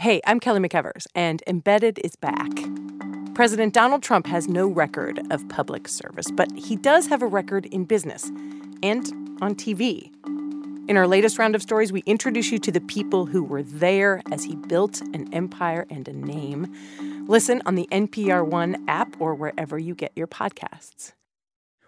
Hey, I'm Kelly McEvers, and Embedded is back. President Donald Trump has no record of public service, but he does have a record in business and on TV. In our latest round of stories, we introduce you to the people who were there as he built an empire and a name. Listen on the NPR One app or wherever you get your podcasts.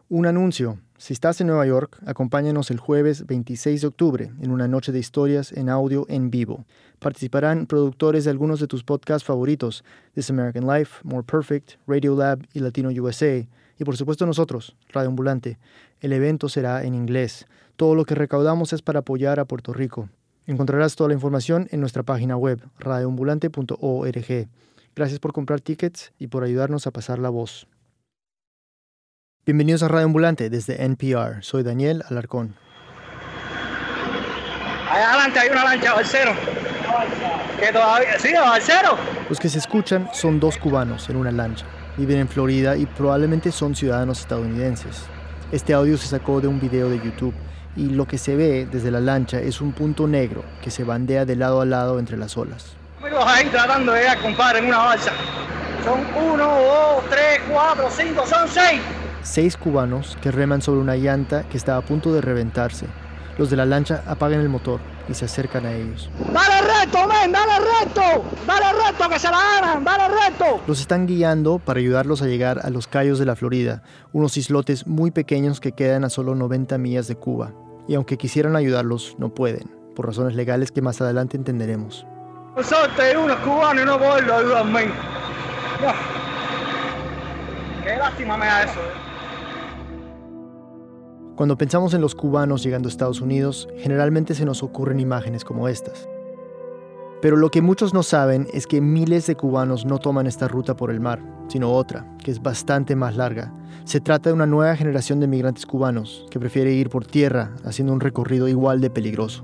Un anuncio. Si estás en Nueva York, acompáñanos el jueves 26 de octubre en una noche de historias en audio en vivo. Participarán productores de algunos de tus podcasts favoritos, This American Life, More Perfect, Radio Lab y Latino USA, y por supuesto nosotros, Radio Ambulante. El evento será en inglés. Todo lo que recaudamos es para apoyar a Puerto Rico. Encontrarás toda la información en nuestra página web, radioambulante.org. Gracias por comprar tickets y por ayudarnos a pasar la voz. Bienvenidos a Radio Ambulante desde NPR. Soy Daniel Alarcón. Adelante hay una lancha balsero. Que todavía, sí, balsero. Los que se escuchan son dos cubanos en una lancha. Viven en Florida y probablemente son ciudadanos estadounidenses. Este audio se sacó de un video de YouTube y lo que se ve desde la lancha es un punto negro que se bandea de lado a lado entre las olas. Amigos ahí tratando de llegar, compadre, en una balsa. Son uno, dos, tres, cuatro, cinco, son seis. Seis cubanos que reman sobre una llanta que está a punto de reventarse. Los de la lancha apagan el motor y se acercan a ellos. Dale recto, men, dale recto. Dale recto, que se la ganan, dale recto. Los están guiando para ayudarlos a llegar a los Cayos de la Florida, unos islotes muy pequeños que quedan a solo 90 millas de Cuba. Y aunque quisieran ayudarlos, no pueden, por razones legales que más adelante entenderemos. Nosotros, unos cubanos y no poderlo ayudar, men. No. Qué lástima me da eso. Cuando pensamos en los cubanos llegando a Estados Unidos, generalmente se nos ocurren imágenes como estas. Pero lo que muchos no saben es que miles de cubanos no toman esta ruta por el mar, sino otra, que es bastante más larga. Se trata de una nueva generación de migrantes cubanos que prefiere ir por tierra, haciendo un recorrido igual de peligroso.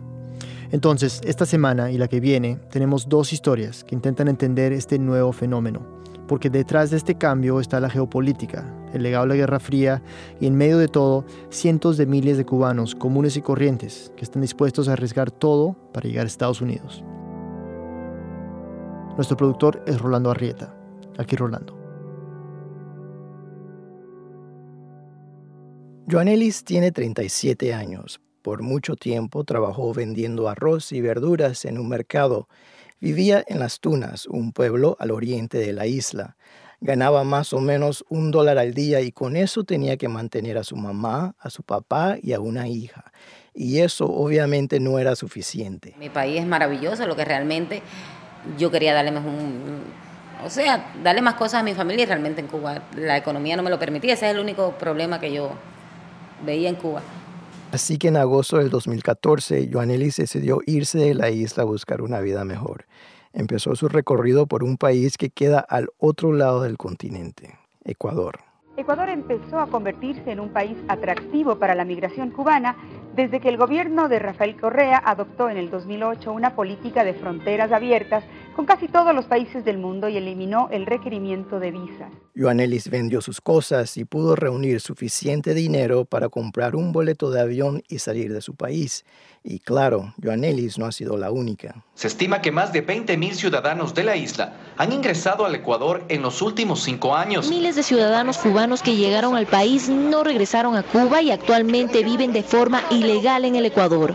Entonces, esta semana y la que viene, tenemos dos historias que intentan entender este nuevo fenómeno, porque detrás de este cambio está la geopolítica, el legado de la Guerra Fría y en medio de todo, cientos de miles de cubanos comunes y corrientes que están dispuestos a arriesgar todo para llegar a Estados Unidos. Nuestro productor es Rolando Arrieta. Aquí Rolando. Joan Ellis tiene 37 años. Por mucho tiempo trabajó vendiendo arroz y verduras en un mercado. Vivía en Las Tunas, un pueblo al oriente de la isla. Ganaba más o menos un dólar al día y con eso tenía que mantener a su mamá, a su papá y a una hija. Y eso obviamente no era suficiente. Mi país es maravilloso, lo que realmente yo quería darle más un, o sea, darle más cosas a mi familia y realmente en Cuba la economía no me lo permitía. Ese es el único problema que yo veía en Cuba. Así que en agosto del 2014, Joan Ellis decidió irse de la isla a buscar una vida mejor. Empezó su recorrido por un país que queda al otro lado del continente, Ecuador. Ecuador empezó a convertirse en un país atractivo para la migración cubana desde que el gobierno de Rafael Correa adoptó en el 2008 una política de fronteras abiertas con casi todos los países del mundo y eliminó el requerimiento de visas. Joan Ellis vendió sus cosas y pudo reunir suficiente dinero para comprar un boleto de avión y salir de su país. Y claro, Joan Ellis no ha sido la única. Se estima que más de 20.000 ciudadanos de la isla han ingresado al Ecuador en los últimos cinco años. Miles de ciudadanos cubanos que llegaron al país no regresaron a Cuba y actualmente viven de forma ilegal en el Ecuador.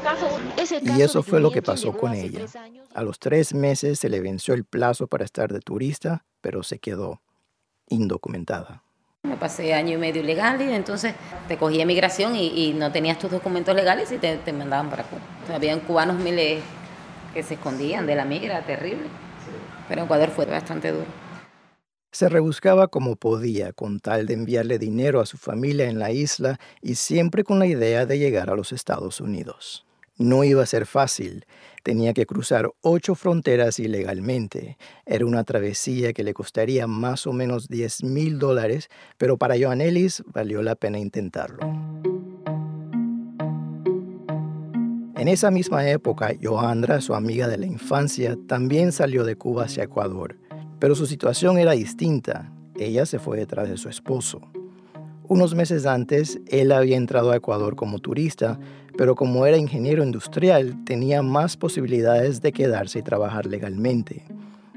Y eso fue lo que pasó con ella. A los tres meses se le venció el plazo para estar de turista, pero se quedó indocumentada. Me pasé año y medio ilegal y entonces te cogía migración y, y no tenías tus documentos legales y te, te mandaban para Cuba. Entonces, habían cubanos miles que se escondían de la migra, terrible. Pero Ecuador fue bastante duro. Se rebuscaba como podía con tal de enviarle dinero a su familia en la isla y siempre con la idea de llegar a los Estados Unidos. No iba a ser fácil. Tenía que cruzar ocho fronteras ilegalmente. Era una travesía que le costaría más o menos 10 mil dólares, pero para Joan Ellis valió la pena intentarlo. En esa misma época, Joandra, su amiga de la infancia, también salió de Cuba hacia Ecuador, pero su situación era distinta. Ella se fue detrás de su esposo. Unos meses antes, él había entrado a Ecuador como turista, pero como era ingeniero industrial, tenía más posibilidades de quedarse y trabajar legalmente.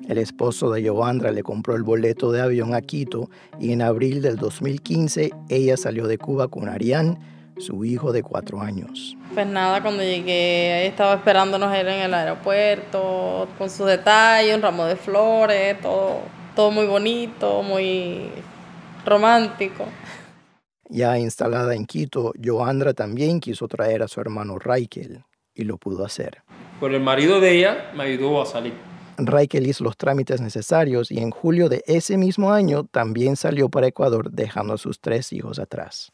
El esposo de Joandra le compró el boleto de avión a Quito y en abril del 2015 ella salió de Cuba con Arián, su hijo de cuatro años. Pues nada, cuando llegué estaba esperándonos él en el aeropuerto, con su detalle, un ramo de flores, todo, todo muy bonito, muy romántico. Ya instalada en Quito, Joandra también quiso traer a su hermano Raikel y lo pudo hacer. Pero el marido de ella me ayudó a salir. Raikel hizo los trámites necesarios y en julio de ese mismo año también salió para Ecuador dejando a sus tres hijos atrás.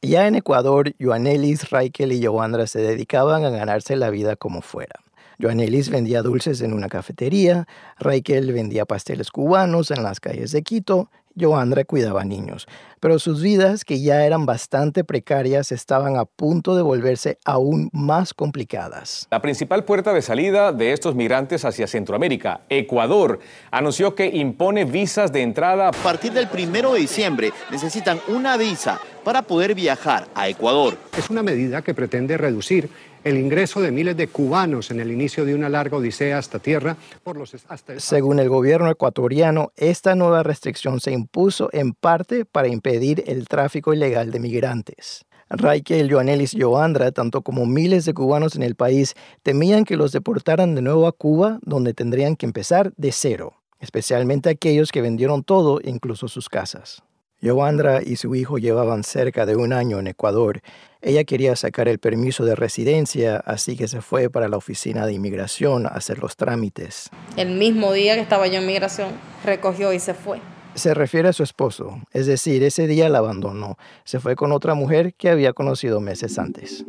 Ya en Ecuador, Joanelis, Raikel y Joandra se dedicaban a ganarse la vida como fuera. Joanelis vendía dulces en una cafetería, Raikel vendía pasteles cubanos en las calles de Quito Joandra cuidaba niños, pero sus vidas, que ya eran bastante precarias, estaban a punto de volverse aún más complicadas. La principal puerta de salida de estos migrantes hacia Centroamérica, Ecuador, anunció que impone visas de entrada. A partir del primero de diciembre necesitan una visa para poder viajar a Ecuador. Es una medida que pretende reducir el ingreso de miles de cubanos en el inicio de una larga odisea hasta tierra. Por los, Según el gobierno ecuatoriano, esta nueva restricción se impuso en parte para impedir el tráfico ilegal de migrantes. Raquel, Joanelis Joandra, tanto como miles de cubanos en el país, temían que los deportaran de nuevo a Cuba, donde tendrían que empezar de cero, especialmente aquellos que vendieron todo, incluso sus casas. Joandra y su hijo llevaban cerca de un año en Ecuador. Ella quería sacar el permiso de residencia, así que se fue para la oficina de inmigración a hacer los trámites. El mismo día que estaba yo en migración, recogió y se fue. Se refiere a su esposo, es decir, ese día la abandonó. Se fue con otra mujer que había conocido meses antes.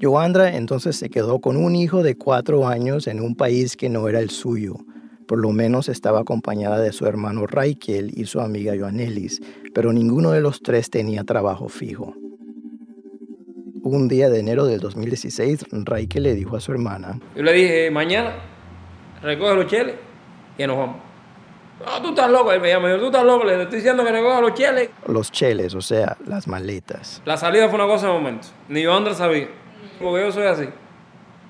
Joandra entonces se quedó con un hijo de cuatro años en un país que no era el suyo. Por lo menos estaba acompañada de su hermano Raikel y su amiga Joanelis, pero ninguno de los tres tenía trabajo fijo. Un día de enero del 2016, Raikel le dijo a su hermana: Yo le dije, mañana recoge los cheles y nos vamos. No, tú estás loco, él me llama, tú estás loco, le estoy diciendo que recoja los cheles. Los cheles, o sea, las maletas. La salida fue una cosa de momento, ni yo Andrés sabía, porque yo soy así,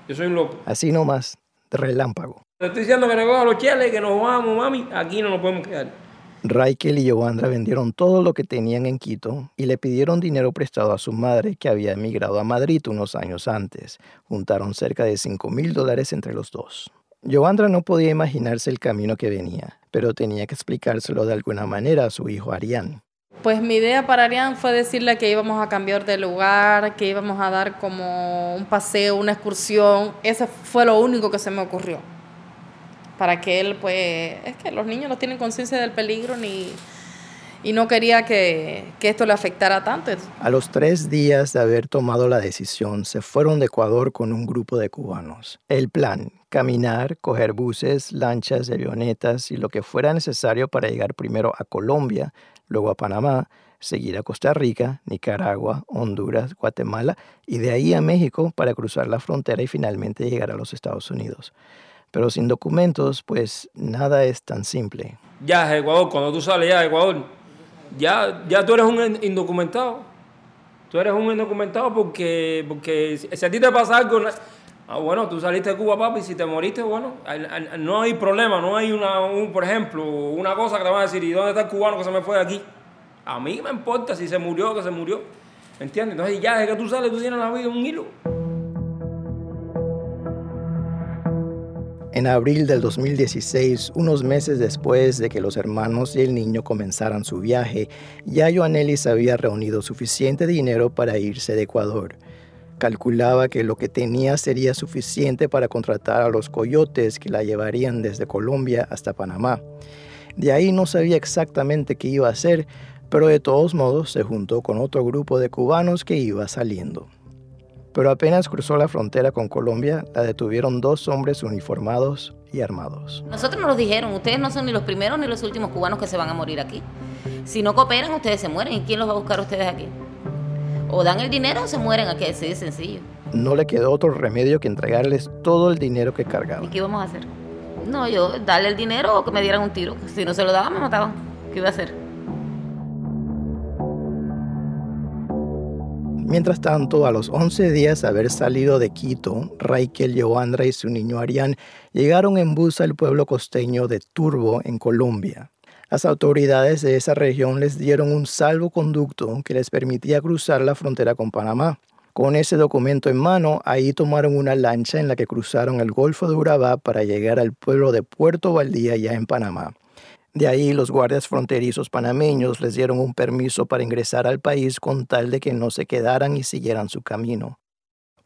yo soy un loco. Así nomás, relámpago. Te estoy diciendo que recoja los cheles, que nos vamos, mami. Aquí no nos podemos quedar. Raikel y Joandra vendieron todo lo que tenían en Quito y le pidieron dinero prestado a su madre que había emigrado a Madrid unos años antes. Juntaron cerca de 5 mil dólares entre los dos. Joandra no podía imaginarse el camino que venía, pero tenía que explicárselo de alguna manera a su hijo Arián. Pues mi idea para Arián fue decirle que íbamos a cambiar de lugar, que íbamos a dar como un paseo, una excursión. Eso fue lo único que se me ocurrió para que él, pues, es que los niños no tienen conciencia del peligro ni, y no quería que, que, esto le afectara tanto. A los tres días de haber tomado la decisión, se fueron de Ecuador con un grupo de cubanos. El plan, caminar, coger buses, lanchas, avionetas y lo que fuera necesario para llegar primero a Colombia, luego a Panamá, seguir a Costa Rica, Nicaragua, Honduras, Guatemala y de ahí a México para cruzar la frontera y finalmente llegar a los Estados Unidos. Pero sin documentos, pues nada es tan simple. Ya, Ecuador, cuando tú sales ya, Ecuador, ya, ya tú eres un indocumentado. Tú eres un indocumentado porque, porque si a ti te pasa algo, ah, bueno, tú saliste de Cuba, papi, si te moriste, bueno, no hay problema, no hay una, un, por ejemplo, una cosa que te van a decir, ¿y dónde está el cubano que se me fue de aquí? A mí me importa si se murió que se murió. ¿Me entiendes? Entonces ya desde que tú sales, tú tienes la vida un hilo. En abril del 2016, unos meses después de que los hermanos y el niño comenzaran su viaje, ya Joanelis había reunido suficiente dinero para irse de Ecuador. Calculaba que lo que tenía sería suficiente para contratar a los coyotes que la llevarían desde Colombia hasta Panamá. De ahí no sabía exactamente qué iba a hacer, pero de todos modos se juntó con otro grupo de cubanos que iba saliendo pero apenas cruzó la frontera con Colombia, la detuvieron dos hombres uniformados y armados. Nosotros nos lo dijeron, ustedes no son ni los primeros ni los últimos cubanos que se van a morir aquí. Si no cooperan, ustedes se mueren. ¿Y quién los va a buscar ustedes aquí? O dan el dinero o se mueren aquí, así de sencillo. No le quedó otro remedio que entregarles todo el dinero que cargaban. ¿Y qué íbamos a hacer? No, yo darle el dinero o que me dieran un tiro. Si no se lo daban, me mataban. ¿Qué iba a hacer? Mientras tanto, a los 11 días de haber salido de Quito, Raikel, Joandra y su niño Arián llegaron en bus al pueblo costeño de Turbo, en Colombia. Las autoridades de esa región les dieron un salvoconducto que les permitía cruzar la frontera con Panamá. Con ese documento en mano, ahí tomaron una lancha en la que cruzaron el Golfo de Urabá para llegar al pueblo de Puerto Valdía, ya en Panamá. De ahí los guardias fronterizos panameños les dieron un permiso para ingresar al país con tal de que no se quedaran y siguieran su camino.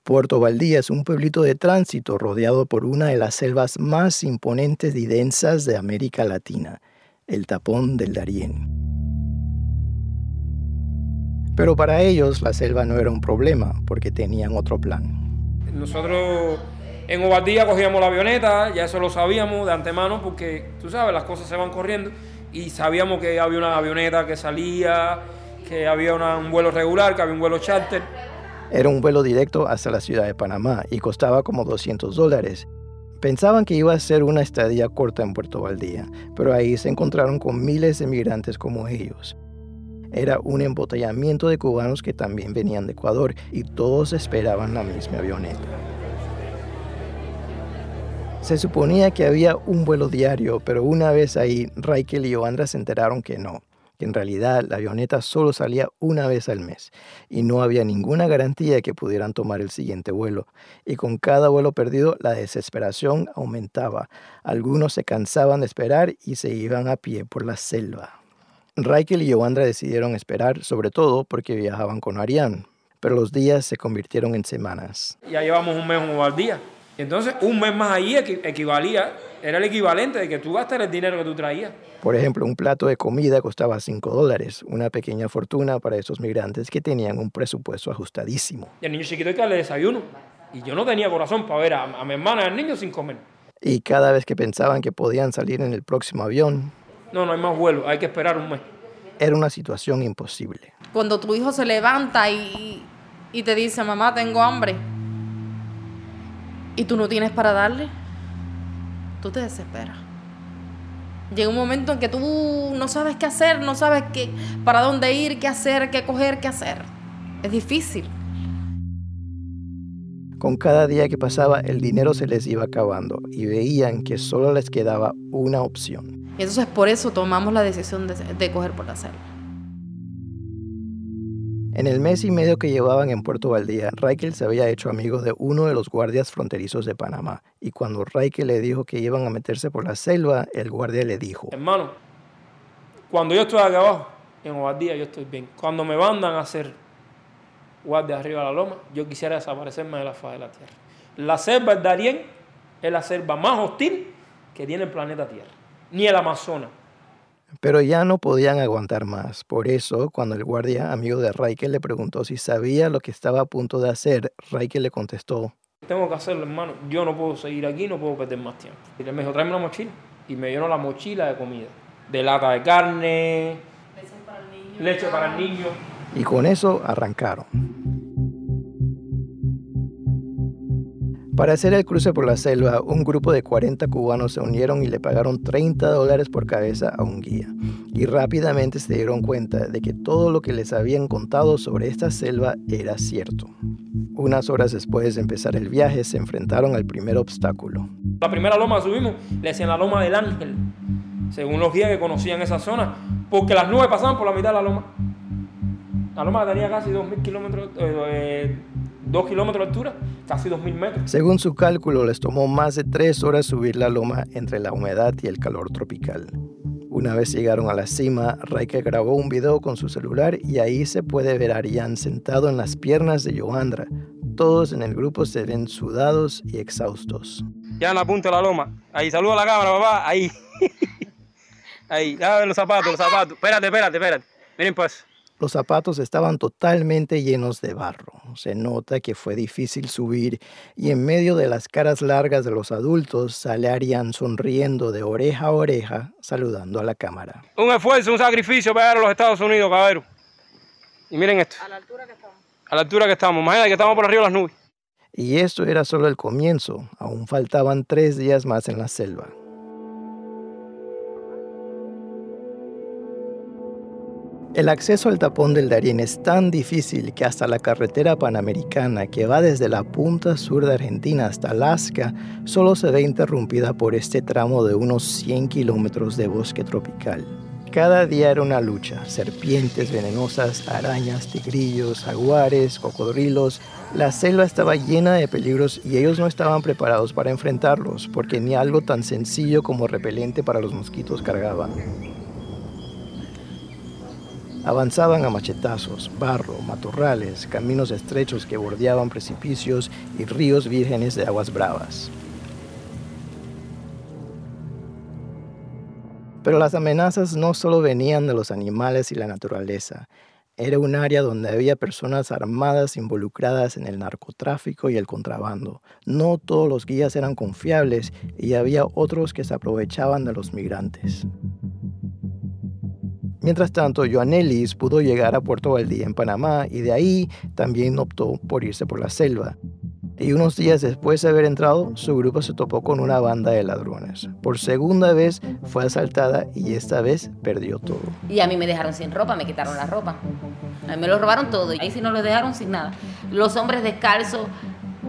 Puerto Valdía es un pueblito de tránsito rodeado por una de las selvas más imponentes y densas de América Latina, el tapón del Darién. Pero para ellos la selva no era un problema porque tenían otro plan. Nosotros en Obardía cogíamos la avioneta, ya eso lo sabíamos de antemano porque, tú sabes, las cosas se van corriendo y sabíamos que había una avioneta que salía, que había un vuelo regular, que había un vuelo charter. Era un vuelo directo hasta la ciudad de Panamá y costaba como 200 dólares. Pensaban que iba a ser una estadía corta en Puerto Valdía, pero ahí se encontraron con miles de migrantes como ellos. Era un embotellamiento de cubanos que también venían de Ecuador y todos esperaban la misma avioneta. Se suponía que había un vuelo diario, pero una vez ahí, Raikel y Joandra se enteraron que no, que en realidad la avioneta solo salía una vez al mes y no había ninguna garantía de que pudieran tomar el siguiente vuelo. Y con cada vuelo perdido, la desesperación aumentaba. Algunos se cansaban de esperar y se iban a pie por la selva. Raikel y Joandra decidieron esperar, sobre todo porque viajaban con Arián, pero los días se convirtieron en semanas. Ya llevamos un mes o al día entonces, un mes más ahí equivalía, era el equivalente de que tú gastas el dinero que tú traías. Por ejemplo, un plato de comida costaba 5 dólares, una pequeña fortuna para esos migrantes que tenían un presupuesto ajustadísimo. Y al niño chiquito hay que darle desayuno. Y yo no tenía corazón para ver a, mi hermana y al niño sin comer. Y cada vez que pensaban que podían salir en el próximo avión... No, no hay más vuelo, hay que esperar un mes. Era una situación imposible. Cuando tu hijo se levanta y, y te dice, mamá, tengo hambre, y tú no tienes para darle, tú te desesperas. Llega un momento en que tú no sabes qué hacer, no sabes qué, para dónde ir, qué hacer, qué coger, qué hacer. Es difícil. Con cada día que pasaba, el dinero se les iba acabando y veían que solo les quedaba una opción. Y entonces por eso tomamos la decisión de, de coger por la selva. En el mes y medio que llevaban en Puerto Valdía, Raikel se había hecho amigo de uno de los guardias fronterizos de Panamá. Y cuando Raikel le dijo que iban a meterse por la selva, el guardia le dijo: Hermano, cuando yo estoy acá abajo, en Ovaldía, yo estoy bien. Cuando me mandan a hacer guardia arriba de la loma, yo quisiera desaparecerme de la faz de la tierra. La selva del Darién es la selva más hostil que tiene el planeta Tierra, ni el Amazonas. Pero ya no podían aguantar más. Por eso, cuando el guardia, amigo de Raike, le preguntó si sabía lo que estaba a punto de hacer, Raike le contestó: Tengo que hacerlo, hermano. Yo no puedo seguir aquí, no puedo perder más tiempo. Y le me dijo: tráeme una mochila. Y me llenó la mochila de comida: de lata de carne, leche para el niño. Y con eso arrancaron. Para hacer el cruce por la selva, un grupo de 40 cubanos se unieron y le pagaron 30 dólares por cabeza a un guía. Y rápidamente se dieron cuenta de que todo lo que les habían contado sobre esta selva era cierto. Unas horas después de empezar el viaje, se enfrentaron al primer obstáculo. La primera loma subimos le decían la loma del ángel, según los guías que conocían esa zona, porque las nubes pasaban por la mitad de la loma. La loma tenía casi 2.000 kilómetros, eh, 2 kilómetros de altura, casi 2.000 metros. Según su cálculo, les tomó más de 3 horas subir la loma entre la humedad y el calor tropical. Una vez llegaron a la cima, Raike grabó un video con su celular y ahí se puede ver a Arián sentado en las piernas de Johandra. Todos en el grupo se ven sudados y exhaustos. Ya en la punta de la loma. Ahí, saluda a la cámara, papá. Ahí. ahí, ya ven los zapatos, los zapatos. Espérate, espérate, espérate. Miren pues. Los zapatos estaban totalmente llenos de barro. Se nota que fue difícil subir y en medio de las caras largas de los adultos sale Arián sonriendo de oreja a oreja, saludando a la cámara. Un esfuerzo, un sacrificio para llegar a los Estados Unidos, caballero. Y miren esto. A la altura que estamos. A la altura que estamos. Imagínate que estamos por arriba de las nubes. Y esto era solo el comienzo. Aún faltaban tres días más en la selva. El acceso al tapón del Darién es tan difícil que hasta la carretera panamericana que va desde la punta sur de Argentina hasta Alaska solo se ve interrumpida por este tramo de unos 100 kilómetros de bosque tropical. Cada día era una lucha, serpientes venenosas, arañas, tigrillos, jaguares, cocodrilos. La selva estaba llena de peligros y ellos no estaban preparados para enfrentarlos porque ni algo tan sencillo como repelente para los mosquitos cargaban. Avanzaban a machetazos, barro, matorrales, caminos estrechos que bordeaban precipicios y ríos vírgenes de aguas bravas. Pero las amenazas no solo venían de los animales y la naturaleza. Era un área donde había personas armadas involucradas en el narcotráfico y el contrabando. No todos los guías eran confiables y había otros que se aprovechaban de los migrantes. Mientras tanto, Joanelis pudo llegar a Puerto Valdía en Panamá y de ahí también optó por irse por la selva. Y unos días después de haber entrado, su grupo se topó con una banda de ladrones. Por segunda vez fue asaltada y esta vez perdió todo. Y a mí me dejaron sin ropa, me quitaron la ropa. A mí me lo robaron todo y ahí sí no lo dejaron sin nada. Los hombres descalzos,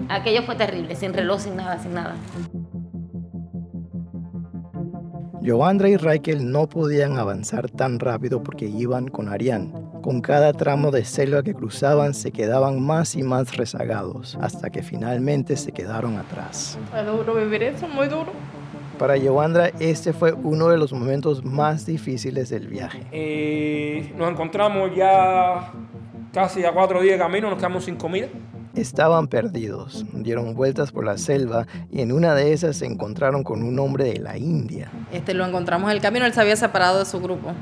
aquello fue terrible, sin reloj, sin nada, sin nada. Joandra y Raquel no podían avanzar tan rápido porque iban con Arián. Con cada tramo de selva que cruzaban se quedaban más y más rezagados, hasta que finalmente se quedaron atrás. Es duro vivir eso, muy duro. Para Joandra, este fue uno de los momentos más difíciles del viaje. Eh, nos encontramos ya casi a cuatro días de camino, nos quedamos sin comida. Estaban perdidos, dieron vueltas por la selva y en una de esas se encontraron con un hombre de la India. Este lo encontramos en el camino, él se había separado de su grupo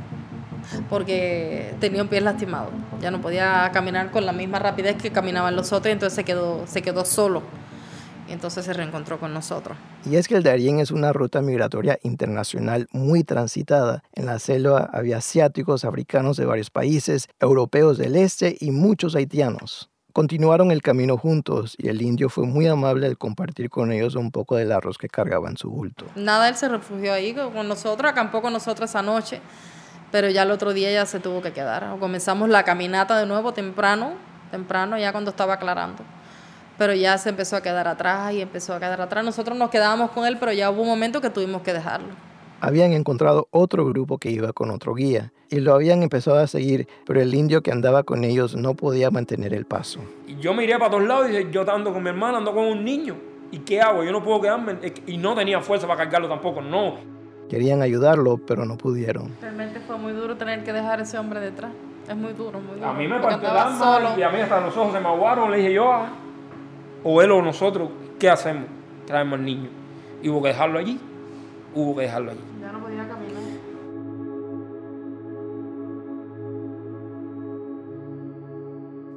porque tenía un pie lastimado. Ya no podía caminar con la misma rapidez que caminaban los otros, entonces se quedó, se quedó solo. Y entonces se reencontró con nosotros. Y es que el Darién es una ruta migratoria internacional muy transitada. En la selva había asiáticos, africanos de varios países, europeos del este y muchos haitianos. Continuaron el camino juntos y el indio fue muy amable al compartir con ellos un poco del arroz que cargaba en su bulto. Nada, él se refugió ahí con nosotros, acampó con nosotros esa noche, pero ya el otro día ya se tuvo que quedar. Comenzamos la caminata de nuevo temprano, temprano, ya cuando estaba aclarando. Pero ya se empezó a quedar atrás y empezó a quedar atrás. Nosotros nos quedábamos con él, pero ya hubo un momento que tuvimos que dejarlo habían encontrado otro grupo que iba con otro guía y lo habían empezado a seguir, pero el indio que andaba con ellos no podía mantener el paso. Yo miré para todos lados y dije, yo ando con mi hermana, ando con un niño. ¿Y qué hago? Yo no puedo quedarme. Y no tenía fuerza para cargarlo tampoco, no. Querían ayudarlo, pero no pudieron. Realmente fue muy duro tener que dejar a ese hombre detrás. Es muy duro, muy duro. A mí me partió el alma y a mí hasta los ojos se me aguaron. Le dije yo, ah, o él o nosotros, ¿qué hacemos? Traemos al niño. Y hubo que dejarlo allí. Hubo que dejarlo allí.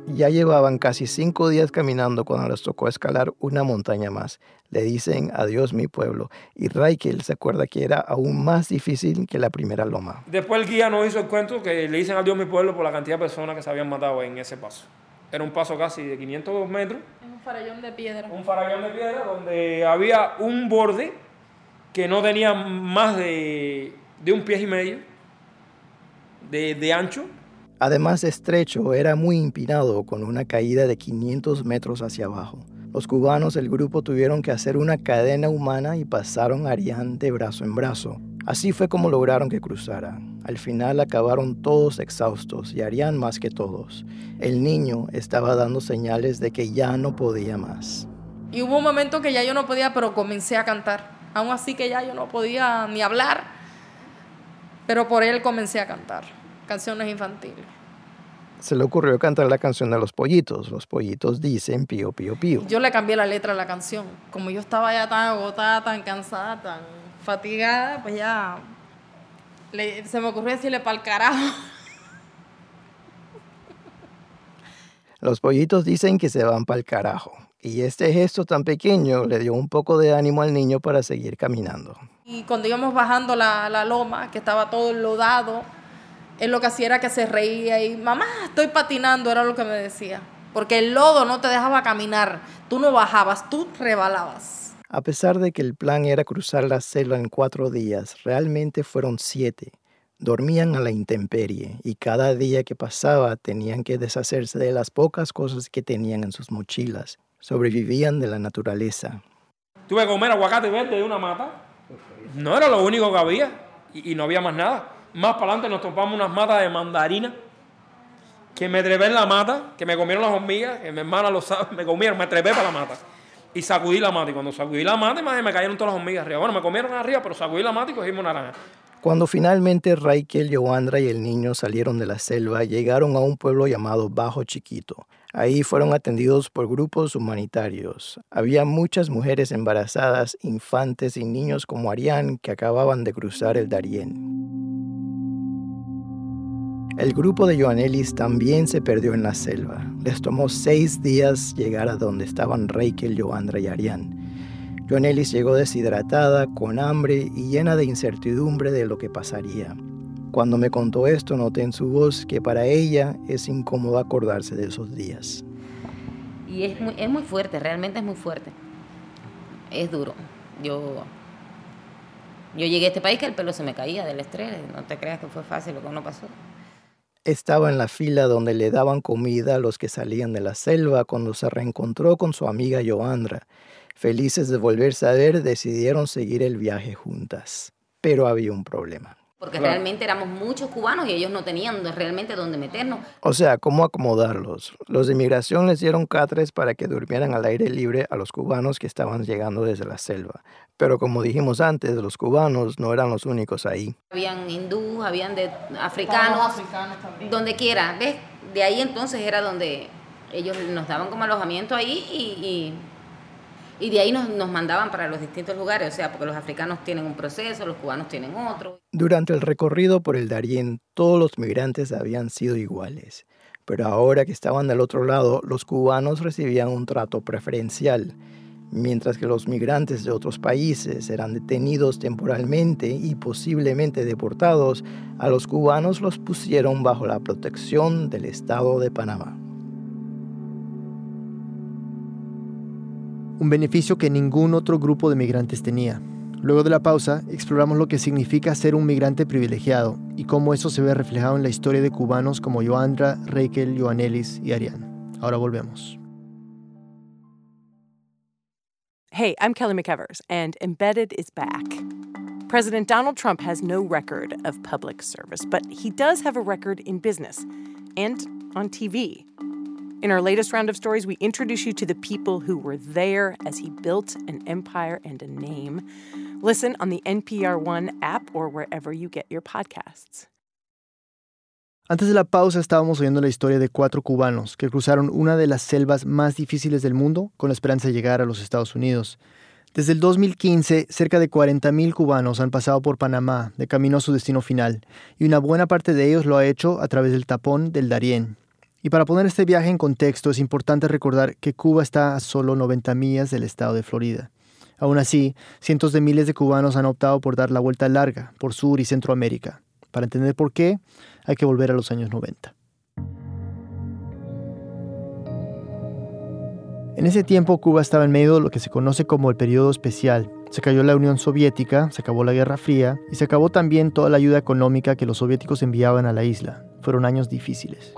Ya llevaban casi cinco días caminando cuando les tocó escalar una montaña más. Le dicen adiós mi pueblo y Raikel se acuerda que era aún más difícil que la primera loma. Después el guía nos hizo el cuento que le dicen adiós mi pueblo por la cantidad de personas que se habían matado en ese paso. Era un paso casi de 502 metros. Un farallón de piedra. Un farallón de piedra donde había un borde que no tenía más de, un pie y medio de, de ancho Además estrecho, era muy empinado con una caída de 500 metros hacia abajo. Los cubanos del grupo tuvieron que hacer una cadena humana y pasaron a Arián de brazo en brazo. Así fue como lograron que cruzara. Al final acabaron todos exhaustos y Arián más que todos. El niño estaba dando señales de que ya no podía más. Y hubo un momento que ya yo no podía, pero comencé a cantar. Aún así que ya yo no podía ni hablar, pero por él comencé a cantar canciones infantiles. Se le ocurrió cantar la canción de los pollitos. Los pollitos dicen pío, pío, pío. Yo le cambié la letra a la canción. Como yo estaba ya tan agotada, tan cansada, tan fatigada, pues ya se me ocurrió decirle pa'l carajo. Los pollitos dicen que se van pa'l carajo. Y este gesto tan pequeño le dio un poco de ánimo al niño para seguir caminando. Y cuando íbamos bajando la, la loma, que estaba todo enlodado, él lo que hacía era que se reía y, mamá, estoy patinando, era lo que me decía. Porque el lodo no te dejaba caminar, tú no bajabas, tú rebalabas. A pesar de que el plan era cruzar la selva en cuatro días, realmente fueron siete. Dormían a la intemperie y cada día que pasaba tenían que deshacerse de las pocas cosas que tenían en sus mochilas. Sobrevivían de la naturaleza. Tuve que comer aguacate verde de una mata. No era lo único que había y, y no había más nada. Más para adelante nos topamos unas matas de mandarina que me trepé en la mata, que me comieron las hormigas, que mi hermana lo sabe, me comieron, me trepé para la mata. Y sacudí la mata. Y cuando sacudí la mata, me cayeron todas las hormigas arriba. Bueno, me comieron arriba, pero sacudí la mata y cogimos una naranja. Cuando finalmente Raikel, Joandra y el niño salieron de la selva, llegaron a un pueblo llamado Bajo Chiquito. Ahí fueron atendidos por grupos humanitarios. Había muchas mujeres embarazadas, infantes y niños como Arián que acababan de cruzar el Darién. El grupo de Joanelis también se perdió en la selva. Les tomó seis días llegar a donde estaban Reikel, Joandra y Arián. Joanelis llegó deshidratada, con hambre y llena de incertidumbre de lo que pasaría. Cuando me contó esto, noté en su voz que para ella es incómodo acordarse de esos días. Y es muy, es muy fuerte, realmente es muy fuerte. Es duro. Yo, yo llegué a este país que el pelo se me caía del estrés. No te creas que fue fácil lo que uno pasó. Estaba en la fila donde le daban comida a los que salían de la selva cuando se reencontró con su amiga Joandra. Felices de volverse a ver, decidieron seguir el viaje juntas. Pero había un problema. Porque realmente éramos muchos cubanos y ellos no tenían realmente dónde meternos. O sea, ¿cómo acomodarlos? Los de inmigración les dieron catres para que durmieran al aire libre a los cubanos que estaban llegando desde la selva. Pero como dijimos antes, los cubanos no eran los únicos ahí. Habían hindúes, habían de africanos, donde quiera. ¿Ves? De ahí entonces era donde ellos nos daban como alojamiento ahí y y de ahí nos, nos, mandaban para los distintos lugares, o sea, porque los africanos tienen un proceso, los cubanos tienen otro. Durante el recorrido por el Darién, todos los migrantes habían sido iguales, pero ahora que estaban del otro lado, los cubanos recibían un trato preferencial, mientras que los migrantes de otros países eran detenidos temporalmente y posiblemente deportados, a los cubanos los pusieron bajo la protección del Estado de Panamá. Un beneficio que ningún otro grupo de migrantes tenía. Luego de la pausa, exploramos lo que significa ser un migrante privilegiado y cómo eso se ve reflejado en la historia de cubanos como Joandra, Reikel, Joanelis y Ariane. Ahora volvemos. Hey, I'm Kelly McEvers, and Embedded is back. President Donald Trump has no record of public service, but he does have a record in business and on TV. In our latest round of stories, we introduce you to the people who were there as he built an empire and a name. Listen on the NPR One app or wherever you get your podcasts. Antes de la pausa estábamos oyendo la historia de cuatro cubanos que cruzaron una de las selvas más difíciles del mundo con la esperanza de llegar a los Estados Unidos. Desde el 2015, cerca de 40.000 cubanos han pasado por Panamá de camino a su destino final, y una buena parte de ellos lo ha hecho a través del tapón del Darién, y para poner este viaje en contexto es importante recordar que Cuba está a solo 90 millas del estado de Florida. Aún así, cientos de miles de cubanos han optado por dar la vuelta larga por Sur y Centroamérica. Para entender por qué, hay que volver a los años 90. En ese tiempo Cuba estaba en medio de lo que se conoce como el periodo especial. Se cayó la Unión Soviética, se acabó la Guerra Fría y se acabó también toda la ayuda económica que los soviéticos enviaban a la isla. Fueron años difíciles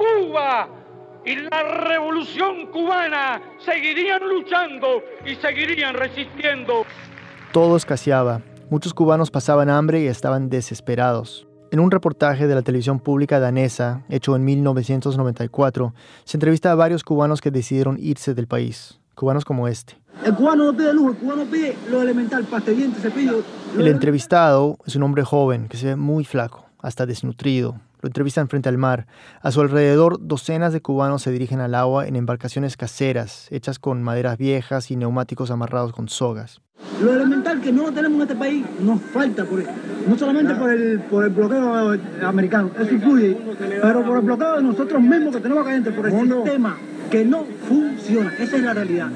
y la revolución cubana seguirían luchando y seguirían resistiendo. Todo escaseaba. Muchos cubanos pasaban hambre y estaban desesperados. En un reportaje de la televisión pública danesa, hecho en 1994, se entrevista a varios cubanos que decidieron irse del país, cubanos como este. El cubano no pide luz, el cubano pide lo elemental, pasta cepillo. El entrevistado es un hombre joven que se ve muy flaco, hasta desnutrido, lo entrevistan frente al mar. A su alrededor, docenas de cubanos se dirigen al agua en embarcaciones caseras, hechas con maderas viejas y neumáticos amarrados con sogas. Lo elemental que no tenemos en este país nos falta, por, no solamente por el, por el bloqueo americano, eso influye, pero por el bloqueo de nosotros mismos que tenemos acá adentro, por el sistema que no funciona. Esa es la realidad.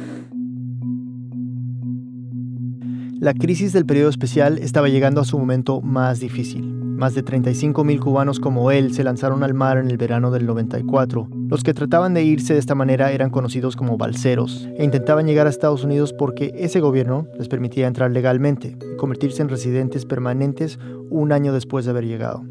La crisis del periodo especial estaba llegando a su momento más difícil. Más de 35.000 cubanos como él se lanzaron al mar en el verano del 94. Los que trataban de irse de esta manera eran conocidos como balseros e intentaban llegar a Estados Unidos porque ese gobierno les permitía entrar legalmente y convertirse en residentes permanentes un año después de haber llegado.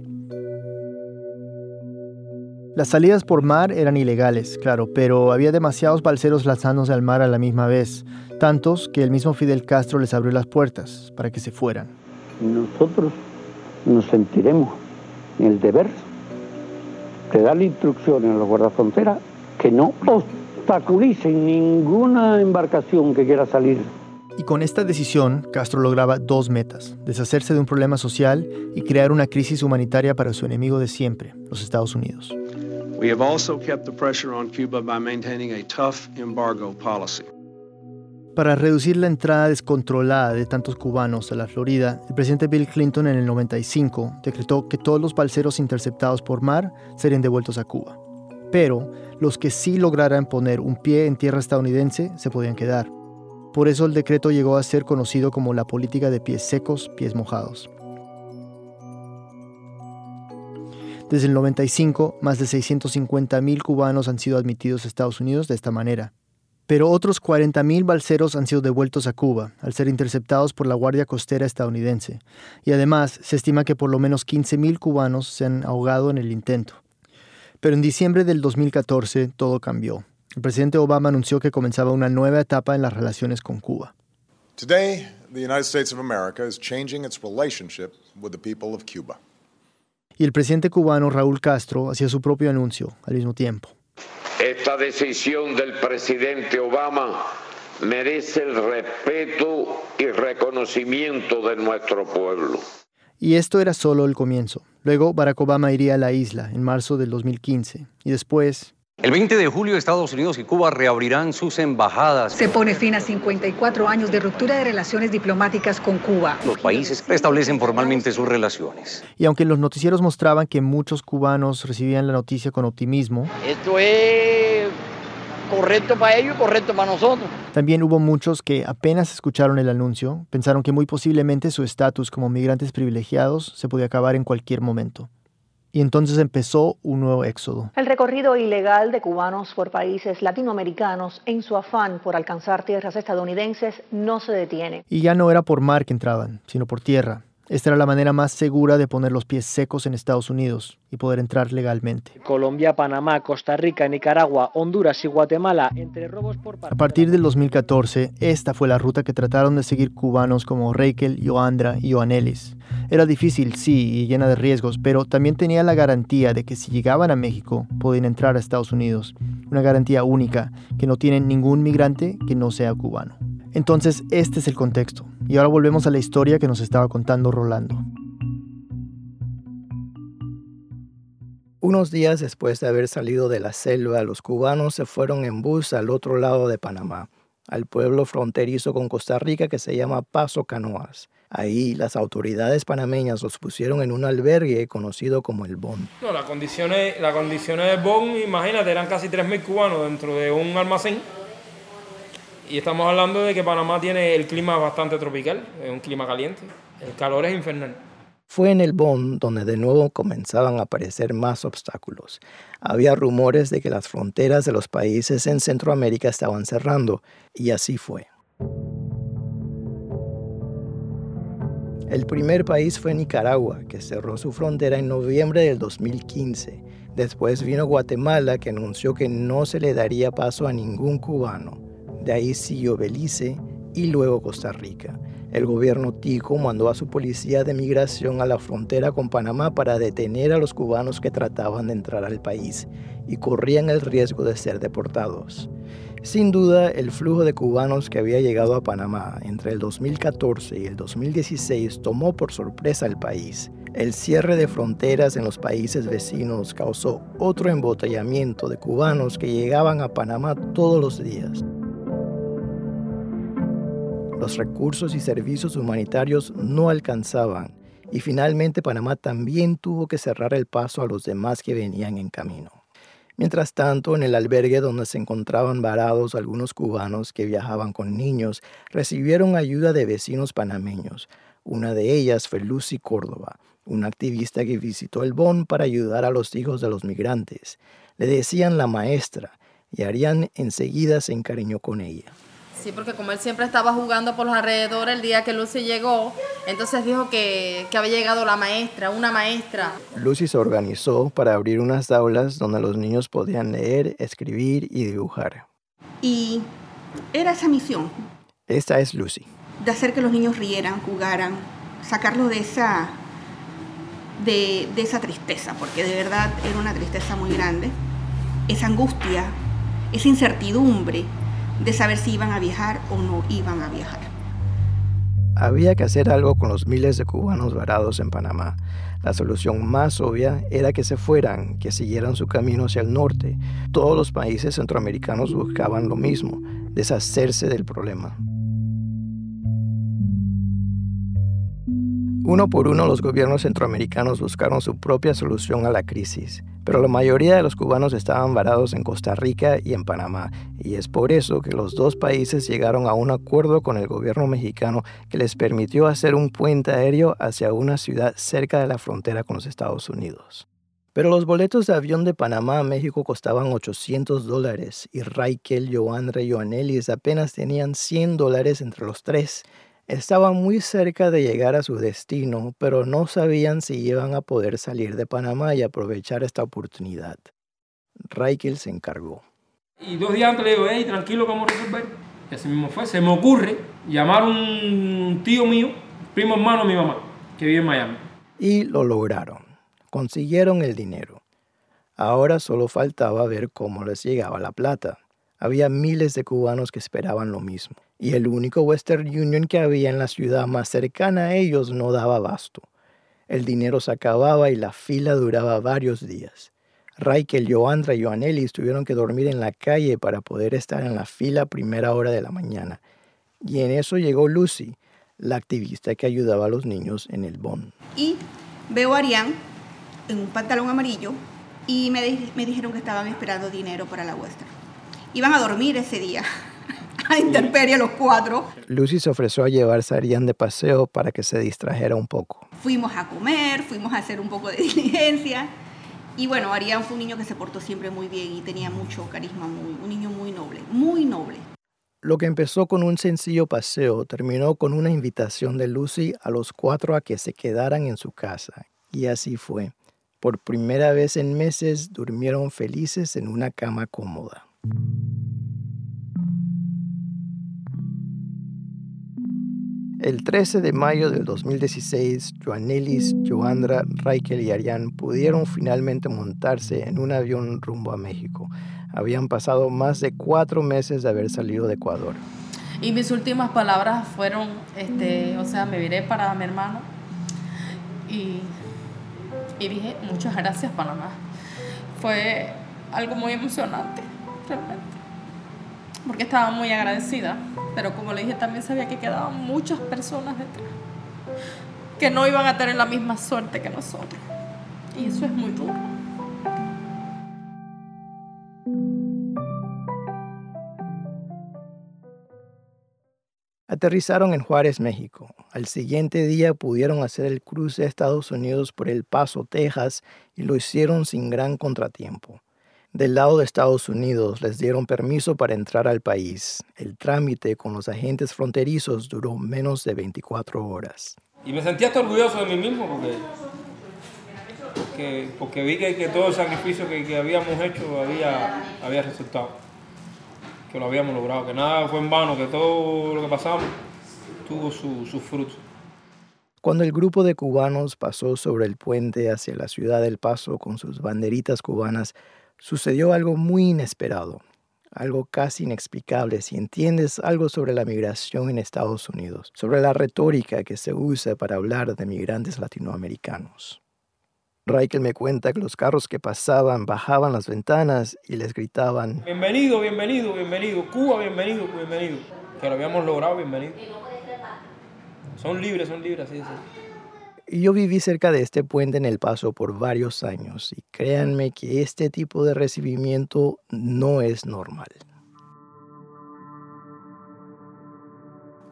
Las salidas por mar eran ilegales, claro, pero había demasiados balseros lanzándose al mar a la misma vez, tantos que el mismo Fidel Castro les abrió las puertas para que se fueran. Nosotros nos sentiremos en el deber de darle instrucciones a los guardafronteras que no obstaculicen ninguna embarcación que quiera salir y con esta decisión, Castro lograba dos metas, deshacerse de un problema social y crear una crisis humanitaria para su enemigo de siempre, los Estados Unidos. We have also kept the pressure on Cuba by maintaining a tough embargo policy. Para reducir la entrada descontrolada de tantos cubanos a la Florida, el presidente Bill Clinton en el 95 decretó que todos los balseros interceptados por mar serían devueltos a Cuba. Pero los que sí lograran poner un pie en tierra estadounidense se podían quedar. Por eso el decreto llegó a ser conocido como la política de pies secos, pies mojados. Desde el 95, más de 650.000 cubanos han sido admitidos a Estados Unidos de esta manera. Pero otros 40.000 balseros han sido devueltos a Cuba, al ser interceptados por la Guardia Costera estadounidense. Y además, se estima que por lo menos 15.000 cubanos se han ahogado en el intento. Pero en diciembre del 2014 todo cambió. El presidente Obama anunció que comenzaba una nueva etapa en las relaciones con Cuba. Today, the United States of America is changing its relationship with the people of Cuba. Y el presidente cubano Raúl Castro hacía su propio anuncio al mismo tiempo. Esta decisión del presidente Obama merece el respeto y reconocimiento de nuestro pueblo. Y esto era solo el comienzo. Luego Barack Obama iría a la isla en marzo del 2015 y después el 20 de julio Estados Unidos y Cuba reabrirán sus embajadas. Se pone fin a 54 años de ruptura de relaciones diplomáticas con Cuba. Los países restablecen formalmente sus relaciones. Y aunque los noticieros mostraban que muchos cubanos recibían la noticia con optimismo, esto es correcto para ellos y correcto para nosotros. También hubo muchos que apenas escucharon el anuncio, pensaron que muy posiblemente su estatus como migrantes privilegiados se podía acabar en cualquier momento y entonces empezó un nuevo éxodo. El recorrido ilegal de cubanos por países latinoamericanos en su afán por alcanzar tierras estadounidenses no se detiene. Y ya no era por mar que entraban, sino por tierra. Esta era la manera más segura de poner los pies secos en Estados Unidos y poder entrar legalmente. Colombia, Panamá, Costa Rica, Nicaragua, Honduras y Guatemala, entre robos por A partir del 2014, esta fue la ruta que trataron de seguir cubanos como Reikel, Joandra y Joanelis. Era difícil, sí, y llena de riesgos, pero también tenía la garantía de que si llegaban a México, podían entrar a Estados Unidos. Una garantía única que no tiene ningún migrante que no sea cubano. Entonces, este es el contexto. Y ahora volvemos a la historia que nos estaba contando Rolando. Unos días después de haber salido de la selva, los cubanos se fueron en bus al otro lado de Panamá, al pueblo fronterizo con Costa Rica que se llama Paso Canoas. Ahí las autoridades panameñas los pusieron en un albergue conocido como el BON. No, las condiciones, las condiciones del BON, imagínate, eran casi 3.000 cubanos dentro de un almacén y estamos hablando de que Panamá tiene el clima bastante tropical, es un clima caliente. El calor es infernal. Fue en el Bond donde de nuevo comenzaban a aparecer más obstáculos. Había rumores de que las fronteras de los países en Centroamérica estaban cerrando, y así fue. El primer país fue Nicaragua, que cerró su frontera en noviembre del 2015. Después vino Guatemala, que anunció que no se le daría paso a ningún cubano. De ahí siguió Belice y luego Costa Rica. El gobierno tico mandó a su policía de migración a la frontera con Panamá para detener a los cubanos que trataban de entrar al país y corrían el riesgo de ser deportados. Sin duda, el flujo de cubanos que había llegado a Panamá entre el 2014 y el 2016 tomó por sorpresa al país. El cierre de fronteras en los países vecinos causó otro embotellamiento de cubanos que llegaban a Panamá todos los días los recursos y servicios humanitarios no alcanzaban y finalmente Panamá también tuvo que cerrar el paso a los demás que venían en camino. Mientras tanto, en el albergue donde se encontraban varados algunos cubanos que viajaban con niños, recibieron ayuda de vecinos panameños. Una de ellas fue Lucy Córdoba, una activista que visitó el BON para ayudar a los hijos de los migrantes. Le decían la maestra, y Arián enseguida se encariñó con ella. Sí, porque como él siempre estaba jugando por los alrededores, el día que Lucy llegó, Entonces dijo que, que había llegado la maestra, una maestra. Lucy se organizó para abrir unas aulas donde los niños podían leer, escribir y dibujar. Y era esa misión. Esta es Lucy. De hacer que los niños rieran, jugaran, sacarlos de esa, de, de esa tristeza, porque de verdad era una tristeza muy grande. Esa angustia, esa incertidumbre de saber si iban a viajar o no iban a viajar. Había que hacer algo con los miles de cubanos varados en Panamá. La solución más obvia era que se fueran, que siguieran su camino hacia el norte. Todos los países centroamericanos buscaban lo mismo, deshacerse del problema. Uno por uno los gobiernos centroamericanos buscaron su propia solución a la crisis, pero la mayoría de los cubanos estaban varados en Costa Rica y en Panamá, y es por eso que los dos países llegaron a un acuerdo con el gobierno mexicano que les permitió hacer un puente aéreo hacia una ciudad cerca de la frontera con los Estados Unidos. Pero los boletos de avión de Panamá a México costaban 800 dólares y Raikel, Joandra y Joanelis apenas tenían 100 dólares entre los tres. Estaban muy cerca de llegar a su destino, pero no sabían si iban a poder salir de Panamá y aprovechar esta oportunidad. Raikel se encargó. Y dos días antes le digo, hey, tranquilo, vamos a resolver. Y así mismo fue. Se me ocurre llamar a un tío mío, primo hermano de mi mamá, que vive en Miami. Y lo lograron. Consiguieron el dinero. Ahora solo faltaba ver cómo les llegaba la plata. Había miles de cubanos que esperaban lo mismo y el único Western Union que había en la ciudad más cercana a ellos no daba abasto. El dinero se acababa y la fila duraba varios días. Raikel, Joandra y Joanelis tuvieron que dormir en la calle para poder estar en la fila a primera hora de la mañana. Y en eso llegó Lucy, la activista que ayudaba a los niños en el BON. Y veo a Arián en un pantalón amarillo y me, dijeron que estaban esperando dinero para la Western. Iban a dormir ese día a intemperie los cuatro. Lucy se ofreció a llevarse a Arián de paseo para que se distrajera un poco. Fuimos a comer, fuimos a hacer un poco de diligencia. Y bueno, Arián fue un niño que se portó siempre muy bien y tenía mucho carisma, muy, un niño muy noble, muy noble. Lo que empezó con un sencillo paseo terminó con una invitación de Lucy a los cuatro a que se quedaran en su casa. Y así fue. Por primera vez en meses durmieron felices en una cama cómoda. El 13 de mayo del 2016, Joanelis, Joandra, Raikel y Arián pudieron finalmente montarse en un avión rumbo a México. Habían pasado más de cuatro meses de haber salido de Ecuador. Y mis últimas palabras fueron, este, o sea, me viré para mi hermano y, y dije, muchas gracias Panamá. Fue algo muy emocionante, realmente porque estaba muy agradecida, pero como le dije también sabía que quedaban muchas personas detrás que no iban a tener la misma suerte que nosotros. Y eso es muy duro. Aterrizaron en Juárez, México. Al siguiente día pudieron hacer el cruce a Estados Unidos por El Paso, Texas, y lo hicieron sin gran contratiempo. Del lado de Estados Unidos les dieron permiso para entrar al país. El trámite con los agentes fronterizos duró menos de 24 horas. Y me sentía hasta orgulloso de mí mismo porque, porque, porque vi que, que, todo el sacrificio que, que, habíamos hecho había, había resultado, que lo habíamos logrado, que nada fue en vano, que todo lo que pasamos tuvo sus su frutos. Cuando el grupo de cubanos pasó sobre el puente hacia la ciudad del Paso con sus banderitas cubanas, sucedió algo muy inesperado, algo casi inexplicable si entiendes algo sobre la migración en Estados Unidos, sobre la retórica que se usa para hablar de migrantes latinoamericanos. Raikel me cuenta que los carros que pasaban bajaban las ventanas y les gritaban, Bienvenido, bienvenido, bienvenido, Cuba, bienvenido, bienvenido, que lo habíamos logrado, bienvenido. Son libres, son libres, así sí. Yo viví cerca de este puente en El Paso por varios años y créanme que este tipo de recibimiento no es normal.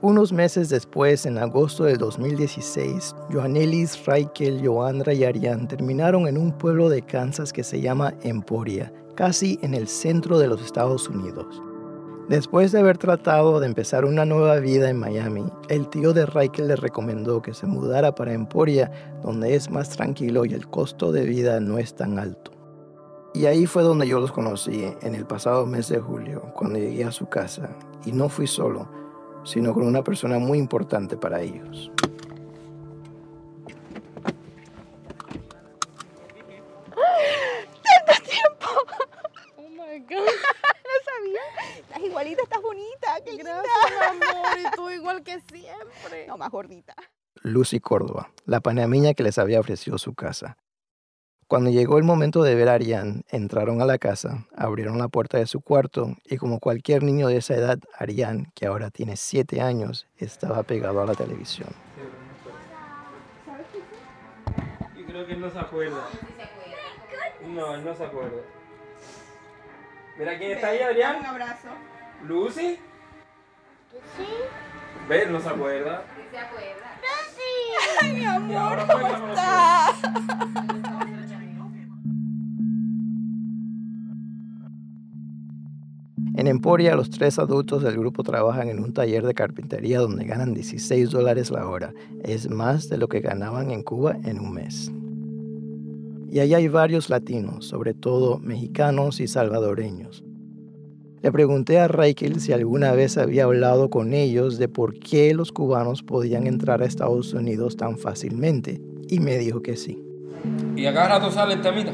Unos meses después, en agosto del 2016, Joanelis, Raikel, Joandra y Arián terminaron en un pueblo de Kansas que se llama Emporia, casi en el centro de los Estados Unidos. Después de haber tratado de empezar una nueva vida en Miami, el tío de Raikel le recomendó que se mudara para Emporia, donde es más tranquilo y el costo de vida no es tan alto. Y ahí fue donde yo los conocí, en el pasado mes de julio, cuando llegué a su casa. Y no fui solo, sino con una persona muy importante para ellos. Qué Gracias, amor. Y tú igual que siempre. No, más gordita. Lucy Córdoba, la panameña que les había ofrecido su casa. Cuando llegó el momento de ver a Arián, entraron a la casa, abrieron la puerta de su cuarto y como cualquier niño de esa edad, Arián, que ahora tiene siete años, estaba pegado a la televisión. Yo creo que él no se acuerda. No, él no se acuerda. Mira quién está ahí, Adrián. Un abrazo. Lucy. Sí. Ve, él no se acuerda. se acuerda? Ay, mi amor, ¿cómo estás? En Emporia, los tres adultos del grupo trabajan en un taller de carpintería donde ganan 16 dólares la hora. Es más de lo que ganaban en Cuba en un mes. Y allá hay varios latinos, sobre todo mexicanos y salvadoreños. Le pregunté a Raikel si alguna vez había hablado con ellos de por qué los cubanos podían entrar a Estados Unidos tan fácilmente, y me dijo que sí. Y a cada rato sale el temita.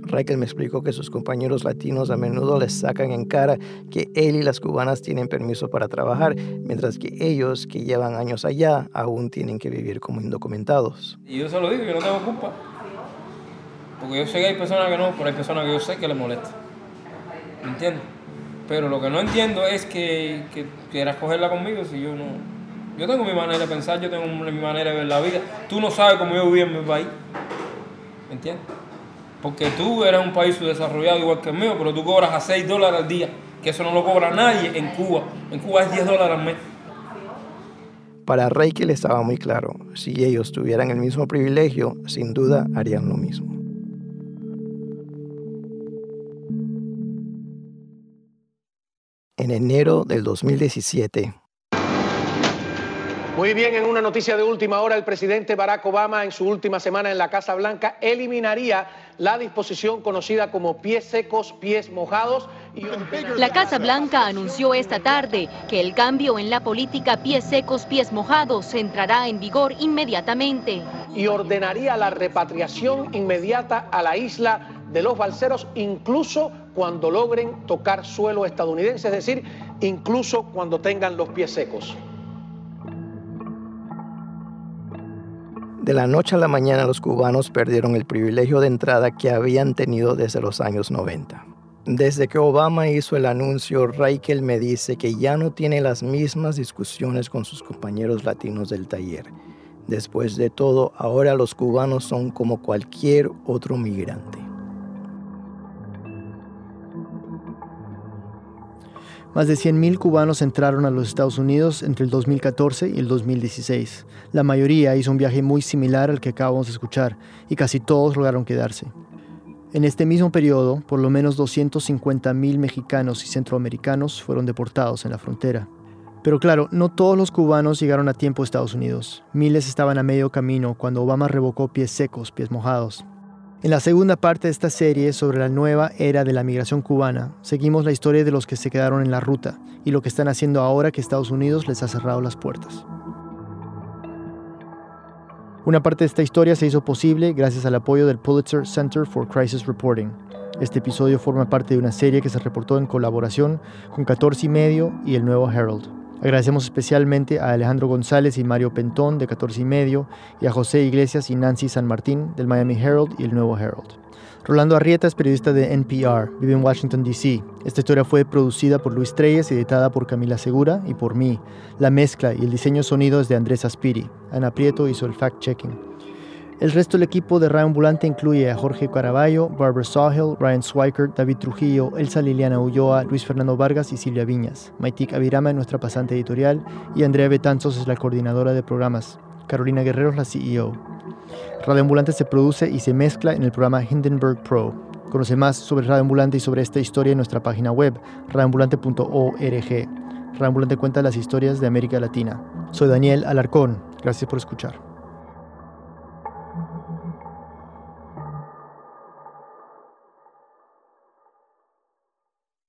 Raikel me explicó que sus compañeros latinos a menudo les sacan en cara que él y las cubanas tienen permiso para trabajar, mientras que ellos, que llevan años allá, aún tienen que vivir como indocumentados. Y yo se lo digo, yo no tengo culpa. Porque yo sé que hay personas que no, pero hay personas que yo sé que les molesta. ¿Me entiendes? Pero lo que no entiendo es que, que quieras cogerla conmigo si yo no... Yo tengo mi manera de pensar, yo tengo mi manera de ver la vida. Tú no sabes cómo yo viví en mi país. ¿Me entiendes? Porque tú eres un país subdesarrollado igual que el mío, pero tú cobras a 6 dólares al día, que eso no lo cobra nadie en Cuba. En Cuba es 10 dólares al mes. Para Raikel estaba muy claro, si ellos tuvieran el mismo privilegio, sin duda harían lo mismo. En enero del 2017, Muy bien, en una noticia de última hora, el presidente Barack Obama en su última semana en la Casa Blanca eliminaría la disposición conocida como pies secos, pies mojados. Y La Casa Blanca anunció esta tarde que el cambio en la política pies secos, pies mojados entrará en vigor inmediatamente. y ordenaría la repatriación inmediata a la isla de los balseros, incluso cuando logren tocar suelo estadounidense, es decir, incluso cuando tengan los pies secos. de la noche a la mañana los cubanos perdieron el privilegio de entrada que habían tenido desde los años 90. Desde que Obama hizo el anuncio, Raikel me dice que ya no tiene las mismas discusiones con sus compañeros latinos del taller. Después de todo, ahora los cubanos son como cualquier otro migrante. Más de 100.000 cubanos entraron a los Estados Unidos entre el 2014 y el 2016. La mayoría hizo un viaje muy similar al que acabamos de escuchar y casi todos lograron quedarse. En este mismo periodo, por lo menos 250.000 mexicanos y centroamericanos fueron deportados en la frontera. Pero claro, no todos los cubanos llegaron a tiempo a Estados Unidos. Miles estaban a medio camino cuando Obama revocó pies secos, pies mojados. En la segunda parte de esta serie sobre la nueva era de la migración cubana, seguimos la historia de los que se quedaron en la ruta y lo que están haciendo ahora que Estados Unidos les ha cerrado las puertas. Una parte de esta historia se hizo posible gracias al apoyo del Pulitzer Center for Crisis Reporting. Este episodio forma parte de una serie que se reportó en colaboración con 14 y medio y el Nuevo Herald. Agradecemos especialmente a Alejandro González y Mario Pentón de 14 y medio y a José Iglesias y Nancy San Martín del Miami Herald y el Nuevo Herald. Rolando Arrieta es periodista de NPR, vive en Washington, D.C. Esta historia fue producida por Luis Treyes, editada por Camila Segura y por mí. La mezcla y el diseño sonido es de Andrés Aspiri. Ana Prieto hizo el fact-checking. El resto del equipo de Radio Ambulante incluye a Jorge Caraballo, Barbara Sawhill, Ryan Swiker, David Trujillo, Elsa Liliana Ulloa, Luis Fernando Vargas y Silvia Viñas. Maitik Avirama es nuestra pasante editorial y Andrea Betanzos es la coordinadora de programas. Carolina Guerrero es la CEO. Radio Ambulante se produce y se mezcla en el programa Hindenburg Pro. Conoce más sobre Radio Ambulante y sobre esta historia en nuestra página web, radioambulante.org. Radio Ambulante cuenta las historias de América Latina. Soy Daniel Alarcón. Gracias por escuchar.